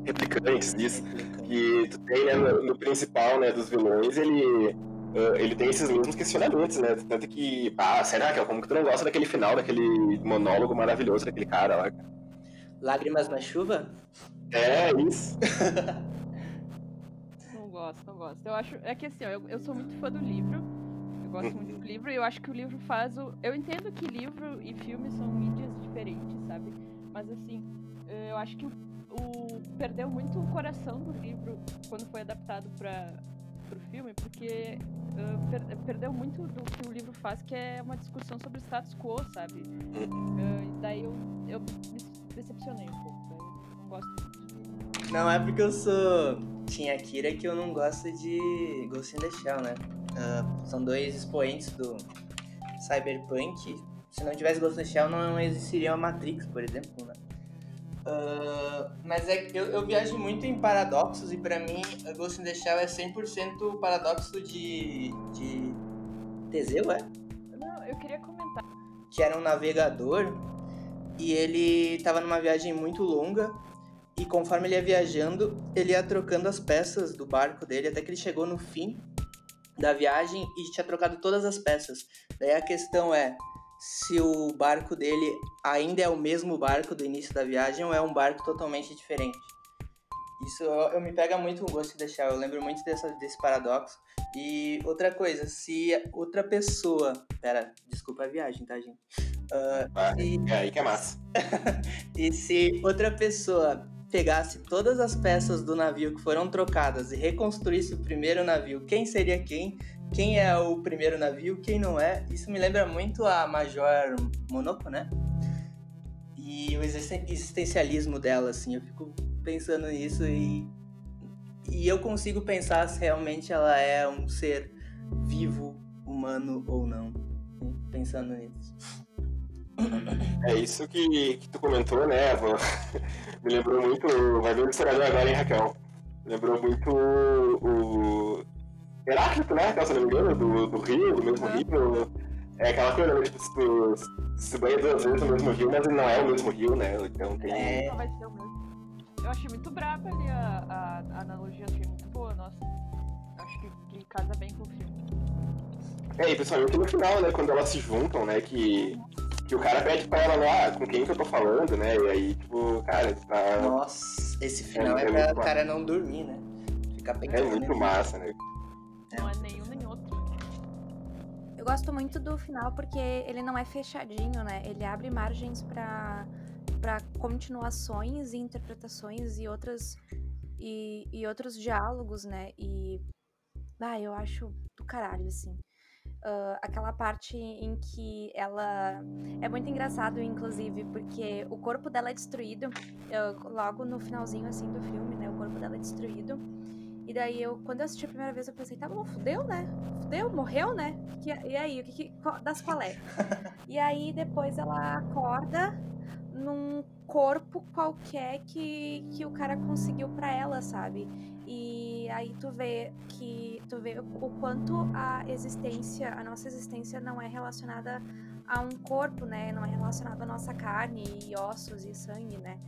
Replicantes, isso. Que tu tem, né, no, no principal, né, dos vilões, ele uh, ele tem esses mesmos questionamentos, né? Tanto que, ah, será que é como que tu não gosta daquele final, daquele monólogo maravilhoso daquele cara lá? Lágrimas na chuva? É, isso. *laughs* gosto, não gosto. Eu acho. É que assim, ó, eu, eu sou muito fã do livro. Eu gosto muito do livro e eu acho que o livro faz o. Eu entendo que livro e filme são mídias diferentes, sabe? Mas assim, eu acho que o, o perdeu muito o coração do livro quando foi adaptado para pro filme, porque uh, per perdeu muito do que o livro faz, que é uma discussão sobre o status quo, sabe? Uh, daí eu, eu me decepcionei um pouco, não gosto de... Não é porque eu sou Tinha Akira que eu não gosto de Ghost in the Shell, né? Uh, são dois expoentes do cyberpunk. Se não tivesse Ghost in the Shell, não existiria a Matrix, por exemplo, né? Uh, mas é eu, eu viajo muito em paradoxos e para mim Ghost in the Shell é 100% paradoxo de, de Teseu, é? Não, eu queria comentar. Que era um navegador e ele estava numa viagem muito longa e conforme ele ia viajando, ele ia trocando as peças do barco dele até que ele chegou no fim da viagem e tinha trocado todas as peças. Daí a questão é, se o barco dele ainda é o mesmo barco do início da viagem ou é um barco totalmente diferente. Isso eu, eu me pega muito o gosto de deixar, eu lembro muito dessa, desse paradoxo. E outra coisa, se outra pessoa. Pera, desculpa a viagem, tá, gente? Uh, ah, se... É aí que é massa. *laughs* e se outra pessoa pegasse todas as peças do navio que foram trocadas e reconstruísse o primeiro navio, quem seria quem? quem é o primeiro navio, quem não é. Isso me lembra muito a Major Monoco, né? E o existencialismo dela, assim, eu fico pensando nisso e, e eu consigo pensar se realmente ela é um ser vivo, humano ou não. Pensando nisso. É isso que, que tu comentou, né? *laughs* Me lembrou muito. Vai ver o historiador agora, hein, Raquel? Lembrou muito o, Heráclito, né? se não me engano, do, do rio, do mesmo rio. É aquela coisa, né? Tipo, se tu se banha duas vezes no mesmo rio, mas não é o mesmo rio, né? Então tem. É... Não vai ser o mesmo. Eu achei muito braba ali a, a, a analogia, achei muito boa, nossa. Acho que, que casa bem com o filme. É, e principalmente no final, né? Quando elas se juntam, né? Que, que o cara pede pra ela lá, ah, com quem que eu tô falando, né? E aí, tipo, cara, tá. Nossa, esse final é, é, é pra o cara não dormir, né? Ficar pensando. É muito massa, né? Não é nenhum nem outro. Eu gosto muito do final porque ele não é fechadinho, né? Ele abre margens para para continuações e interpretações e outras e, e outros diálogos, né? E ah, eu acho do caralho assim. Uh, aquela parte em que ela. É muito engraçado, inclusive, porque o corpo dela é destruído. Uh, logo no finalzinho assim do filme, né? O corpo dela é destruído. E daí eu, quando eu assisti a primeira vez, eu pensei, tá bom, fudeu, né? Fudeu, morreu, né? Que, e aí, o que, que das qual é? *laughs* e aí depois ela acorda num corpo qualquer que, que o cara conseguiu para ela, sabe? E aí tu vê que tu vê o quanto a existência, a nossa existência não é relacionada a um corpo, né? Não é relacionado à nossa carne e ossos e sangue, né?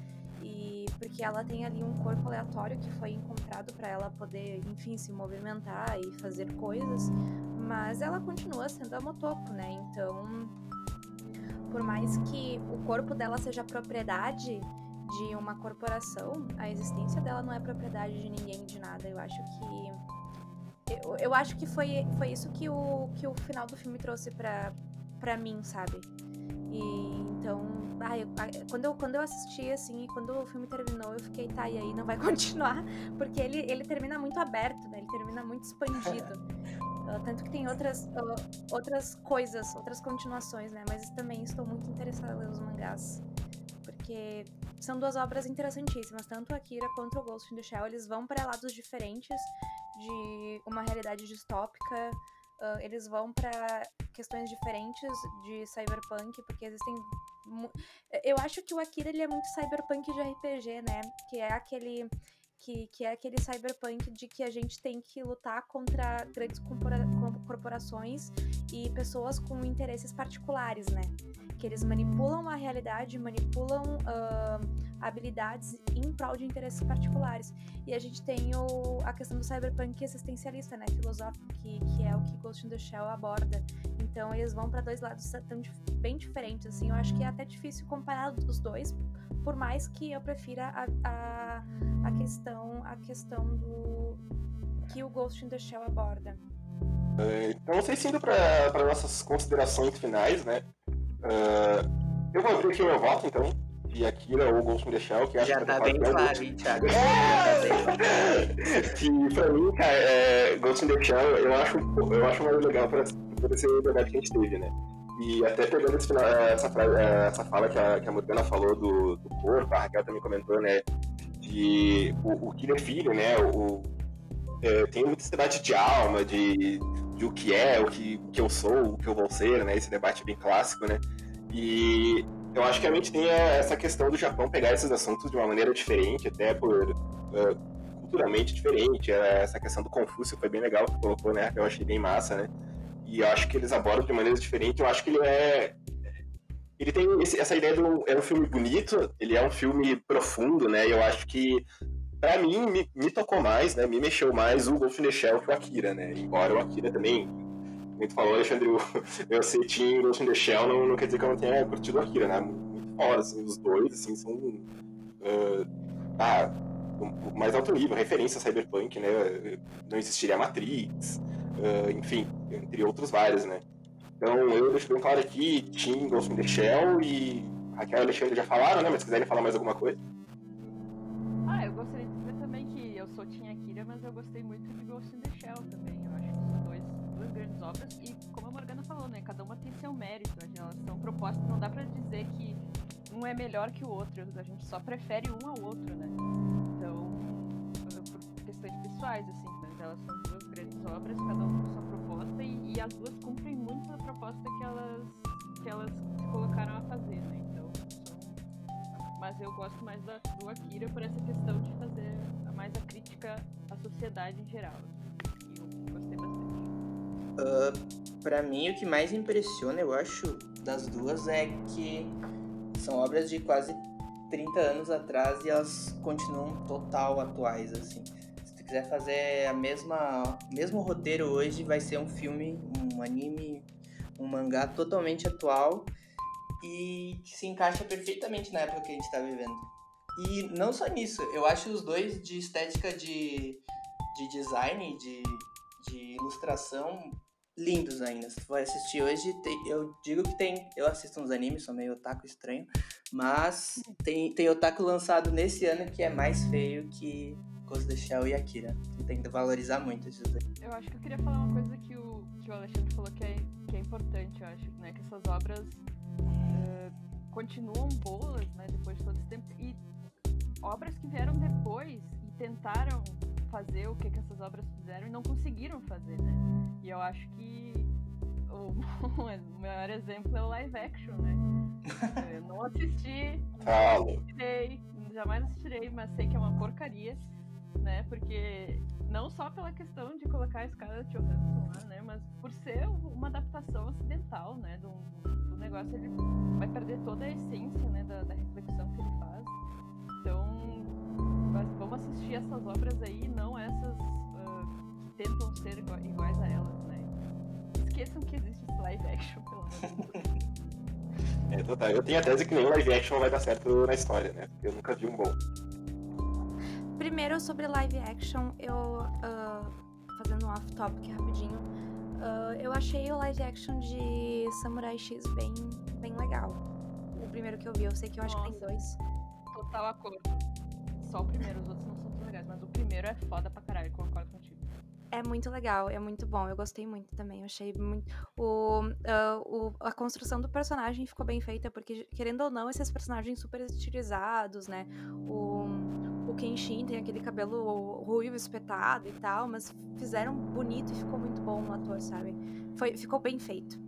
E porque ela tem ali um corpo aleatório que foi encontrado para ela poder, enfim, se movimentar e fazer coisas, mas ela continua sendo a Motoko, né? Então, por mais que o corpo dela seja propriedade de uma corporação, a existência dela não é propriedade de ninguém, de nada. Eu acho que eu, eu acho que foi, foi isso que o, que o final do filme trouxe pra, pra mim, sabe? E então, ai, eu, quando, eu, quando eu assisti, assim, e quando o filme terminou, eu fiquei, tá, e aí não vai *laughs* continuar? Porque ele, ele termina muito aberto, né? Ele termina muito expandido. Uh, *laughs* tanto que tem outras, uh, outras coisas, outras continuações, né? Mas também estou muito interessada em ler os mangás. Porque são duas obras interessantíssimas. Tanto Akira quanto o Ghost in the Shell, eles vão para lados diferentes de uma realidade distópica Uh, eles vão para questões diferentes de cyberpunk, porque existem. Eu acho que o Akira ele é muito cyberpunk de RPG, né? Que é aquele. Que, que é aquele cyberpunk de que a gente tem que lutar contra grandes corporações e pessoas com interesses particulares, né? Que eles manipulam a realidade, manipulam uh, habilidades em prol de interesses particulares. E a gente tem o, a questão do cyberpunk existencialista, né, filosófico, que, que é o que Ghost in the Shell aborda. Então eles vão para dois lados tão, bem diferentes, assim. Eu acho que é até difícil comparar os dois, por mais que eu prefira a, a, a questão a questão do que o Ghost in the Shell aborda. Uh, então, vocês indo para nossas considerações finais, né? Uh, eu vou abrir aqui o meu voto, então de Akira ou Ghost in the Shell, que acho Já que tá bem claro, hein, Thiago? que *laughs* pra mim, cara, é, Ghost in the Shell eu acho, eu acho mais legal pra, esse debate que a gente teve, né? E até pegando esse, essa, essa fala que a, que a Morgana falou do, do corpo, a Raquel também comentou, né? De o, o Killer Filho, né? O, é, tem muito esse debate de alma, de, de o que é, o que, o que eu sou, o que eu vou ser, né? Esse debate bem clássico, né? E eu acho que a gente tem essa questão do Japão pegar esses assuntos de uma maneira diferente, até por uh, culturalmente diferente. É, essa questão do Confúcio foi bem legal que colocou, né? Eu achei bem massa, né? E eu acho que eles abordam de maneiras diferentes. Eu acho que ele é ele tem esse, essa ideia de um, é um filme bonito, ele é um filme profundo, né? E eu acho que para mim me, me, tocou mais, né? Me mexeu mais o Ghost in the Shell que o Akira, né? Embora o Akira também como tu falou, Alexandre, eu, eu sei Ghost in the Shell, não, não quer dizer que eu não tenha curtido Akira, né? Muito fora, assim, os dois, assim, são... Uh, ah, o mais alto nível, referência a Cyberpunk, né? Não existiria Matrix, uh, enfim, entre outros vários, né? Então, eu deixo bem claro aqui, Team Ghost in the Shell e Raquel e Alexandre já falaram, né? Mas se quiserem falar mais alguma coisa. Ah, eu gostaria de dizer também que eu sou Team Akira, mas eu gostei muito de Ghost in the Shell também grandes obras e, como a Morgana falou, né, cada uma tem seu mérito, elas são propostas, não dá para dizer que um é melhor que o outro, a gente só prefere um ao outro, né? Então, por questões pessoais, assim, mas elas são duas grandes obras, cada uma com sua proposta e, e, as duas cumprem muito a proposta que elas, que elas se colocaram a fazer, né? Então, mas eu gosto mais da, do Akira por essa questão de fazer mais a crítica à sociedade em geral. Uh, ah, para mim, o que mais impressiona, eu acho, das duas é que são obras de quase 30 anos atrás e elas continuam total atuais, assim. Se tu quiser fazer a mesma mesmo roteiro hoje, vai ser um filme, um anime, um mangá totalmente atual e que se encaixa perfeitamente na época que a gente está vivendo. E não só nisso, eu acho os dois de estética de, de design, de, de ilustração lindos ainda. Se tu vai assistir hoje, tem, eu digo que tem. Eu assisto uns animes, sou meio otaku estranho, mas tem, tem otaku lançado nesse ano que é mais feio que Ghost of Shell e Akira. Tem que valorizar muito esses dois. Eu acho que eu queria falar uma coisa que o, que o Alexandre falou que é, que é importante, eu acho, né? Que essas obras uh, continuam boas, né? Depois de todo esse tempo. E obras que vieram depois e tentaram fazer o que, que essas obras fizeram e não conseguiram fazer, né? E eu acho que o, *laughs* o maior exemplo é o live action, né? *laughs* Eu não assisti, não assistirei, jamais assistirei, mas sei que é uma porcaria, né? Porque não só pela questão de colocar a de Johansson lá, né? Mas por ser uma adaptação ocidental, né? Do, do negócio, ele vai perder toda a essência, né? Da, da reflexão que ele faz. Então, vamos assistir essas obras aí, não essas uh, que tentam ser iguais a elas, né? Esqueçam que existe esse live action, pelo menos. *laughs* É, total. Eu tenho a tese que nenhum live action vai dar certo na história, né? Porque eu nunca vi um bom. Primeiro, sobre live action, eu. Uh, fazendo um off-topic rapidinho. Uh, eu achei o live action de Samurai X bem, bem legal. O primeiro que eu vi, eu sei que eu acho Nossa. que tem dois. Total acordo. Só o primeiro, os outros não são tão legais, mas o primeiro é foda pra caralho, concordo contigo. É muito legal, é muito bom. Eu gostei muito também. Eu achei muito. O, uh, o, a construção do personagem ficou bem feita, porque, querendo ou não, esses personagens super estilizados, né? O, o Kenshin tem aquele cabelo ruivo espetado e tal, mas fizeram bonito e ficou muito bom no ator, sabe? Foi, ficou bem feito.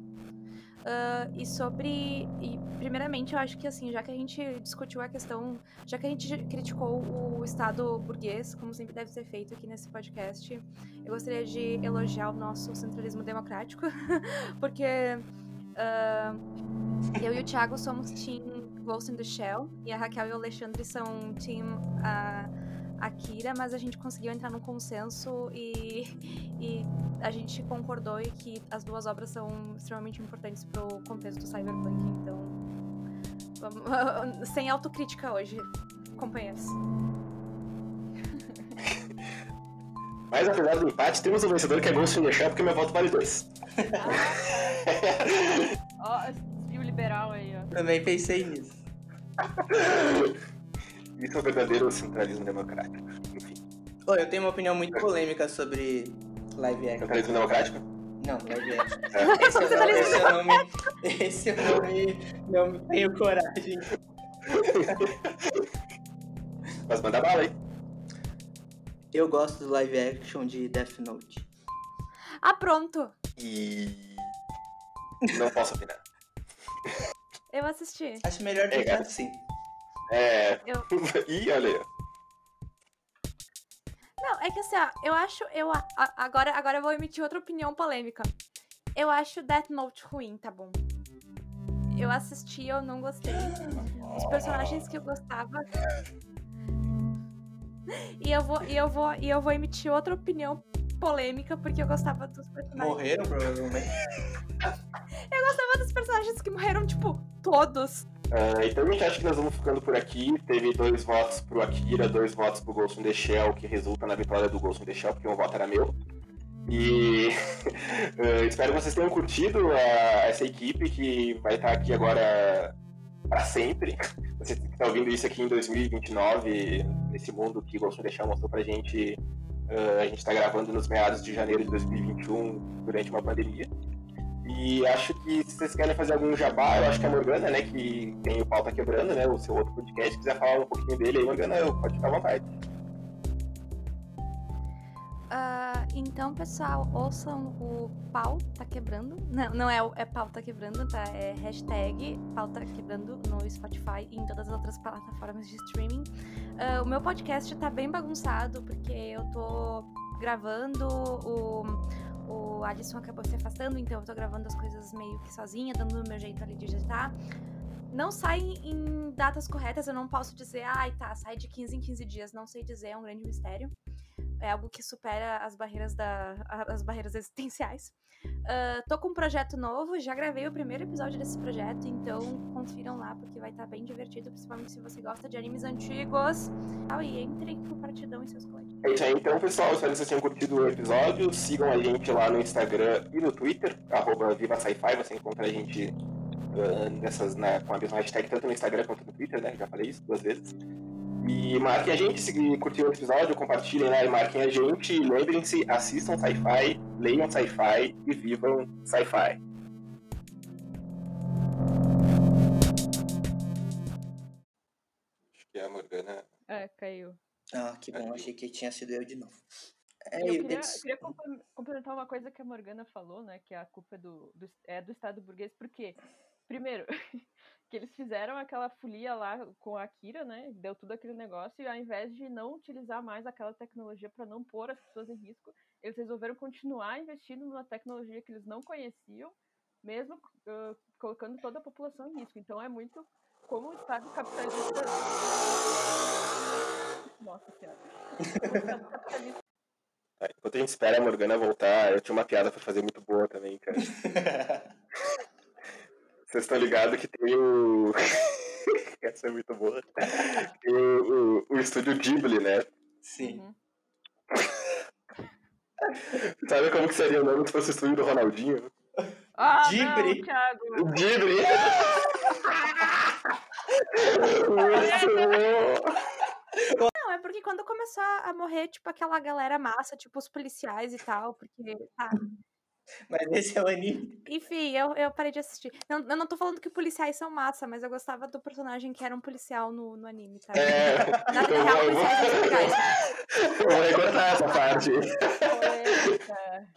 Uh, e sobre. E, primeiramente, eu acho que assim, já que a gente discutiu a questão. Já que a gente criticou o Estado burguês, como sempre deve ser feito aqui nesse podcast, eu gostaria de elogiar o nosso centralismo democrático, *laughs* porque uh, eu e o Thiago somos Team Ghost in the Shell, e a Raquel e o Alexandre são Team uh, Akira, mas a gente conseguiu entrar num consenso e, e a gente concordou e que as duas obras são extremamente importantes pro contexto cyberpunk, então vamos, *laughs* sem autocrítica hoje, companheiros. *laughs* Mas apesar do empate, temos um vencedor que é Ghost in the Shell, porque meu voto vale dois. *laughs* Ó, esse desvio liberal aí, ó. Também pensei nisso. Isso é o verdadeiro centralismo democrático. Enfim, Ô, eu tenho uma opinião muito polêmica sobre live action. centralismo democrático? Não, live action. *laughs* É. Esse eu não, esse eu não me. Esse eu não me. Não me tenho coragem. Mas manda bala aí. Eu gosto do live action de Death Note. Ah, pronto! E. Não posso opinar. Eu assisti. Acho melhor É, deixar cara. assim. É. Eu- *laughs* Ih, olha aí. Não, é que assim, ó, eu acho. Eu, a- agora, agora eu vou emitir outra opinião polêmica. Eu acho Death Note ruim, tá bom? Eu assisti, eu não gostei. Os personagens que eu gostava. *laughs* E eu vou, e eu vou, e eu vou emitir outra opinião polêmica, porque eu gostava dos personagens. Morreram, provavelmente. *laughs* Eu gostava dos personagens que morreram, tipo, todos. Ah, então a gente acha que nós vamos ficando por aqui. Teve dois votos pro Akira, dois votos pro Ghost in the Shell, que resulta na vitória do Ghost in the Shell, porque um voto era meu. E *laughs* eh, espero que vocês tenham curtido a- essa equipe que vai estar aqui agora para sempre. Você que está ouvindo isso aqui em 2029, nesse mundo que Ghost in the Shell mostrou pra gente. eh, a gente está gravando nos meados de janeiro de 2021, durante uma pandemia. E acho que se vocês querem fazer algum jabá, eu acho que a Morgana, né, que tem o Pauta Quebrando, né, o seu outro podcast, quiser falar um pouquinho dele aí, Morgana, eu- pode ficar à vontade. Ah, então, pessoal, ouçam o Pau Tá Quebrando. Não, não é é Pau Tá Quebrando, tá? É hashtag Pau Tá Quebrando no Spotify e em todas as outras plataformas de streaming. Ah, o meu podcast tá bem bagunçado, porque eu tô gravando, o, o Alisson acabou se afastando, então eu tô gravando as coisas meio que sozinha, dando o meu jeito ali de editar. Não sai em datas corretas, eu não posso dizer, ai tá, sai de 15 em 15 dias, não sei dizer, é um grande mistério é algo que supera as barreiras da as barreiras existenciais. Ah, tô com um projeto novo, já gravei o primeiro episódio desse projeto, então confiram lá porque vai estar bem divertido, principalmente se você gosta de animes antigos. E entrem pro partidão em seus colegas. É isso aí, então, pessoal, espero que vocês tenham curtido o episódio. Sigam a gente lá no Instagram e no Twitter, arroba Viva Sci-Fi, você encontra a gente ah, nessas, na- com a mesma hashtag, tanto no Instagram quanto no Twitter, né? Já falei isso duas vezes. E marquem a gente, se curtiram o episódio, compartilhem lá e marquem a gente. E lembrem-se, assistam sci-fi, leiam sci-fi e vivam sci-fi. Acho que a Morgana. É, caiu. Ah, que bom, achei que tinha sido eu de novo. É, eu eu queria, disse- queria complementar uma coisa que a Morgana falou, né? Que a culpa é do, do, é do Estado burguês, porque Primeiro, *laughs* que eles fizeram aquela folia lá com a Akira, né? Deu tudo aquele negócio, e ao invés de não utilizar mais aquela tecnologia para não pôr as pessoas em risco, eles resolveram continuar investindo numa tecnologia que eles não conheciam, mesmo uh, colocando toda a população em risco. Então é muito como o Estado capitalista. Nossa senhora. *laughs* Como o Estado capitalista Enquanto a gente espera a Morgana voltar, eu tinha uma piada pra fazer muito boa também, cara. *laughs* Vocês estão ligados que tem o. *laughs* Essa é muito boa. Tem o, o, o estúdio Ghibli, né? Sim. Uhum. Sabe como que seria o nome se fosse o estúdio do Ronaldinho? Ah, Ghibli. não. Ghibli! Muito bom! Não, é porque quando começar a morrer, tipo, aquela galera massa, tipo, os policiais e tal, porque. tá. *laughs* Mas esse é o anime. Enfim, eu, eu parei de assistir. Não, eu não tô falando que policiais são massa, mas eu gostava do personagem que era um policial no, no anime, tá? É, Na vida real, vou, vou- policiais são legais. *laughs* eu vou recortar essa parte. Polêmica.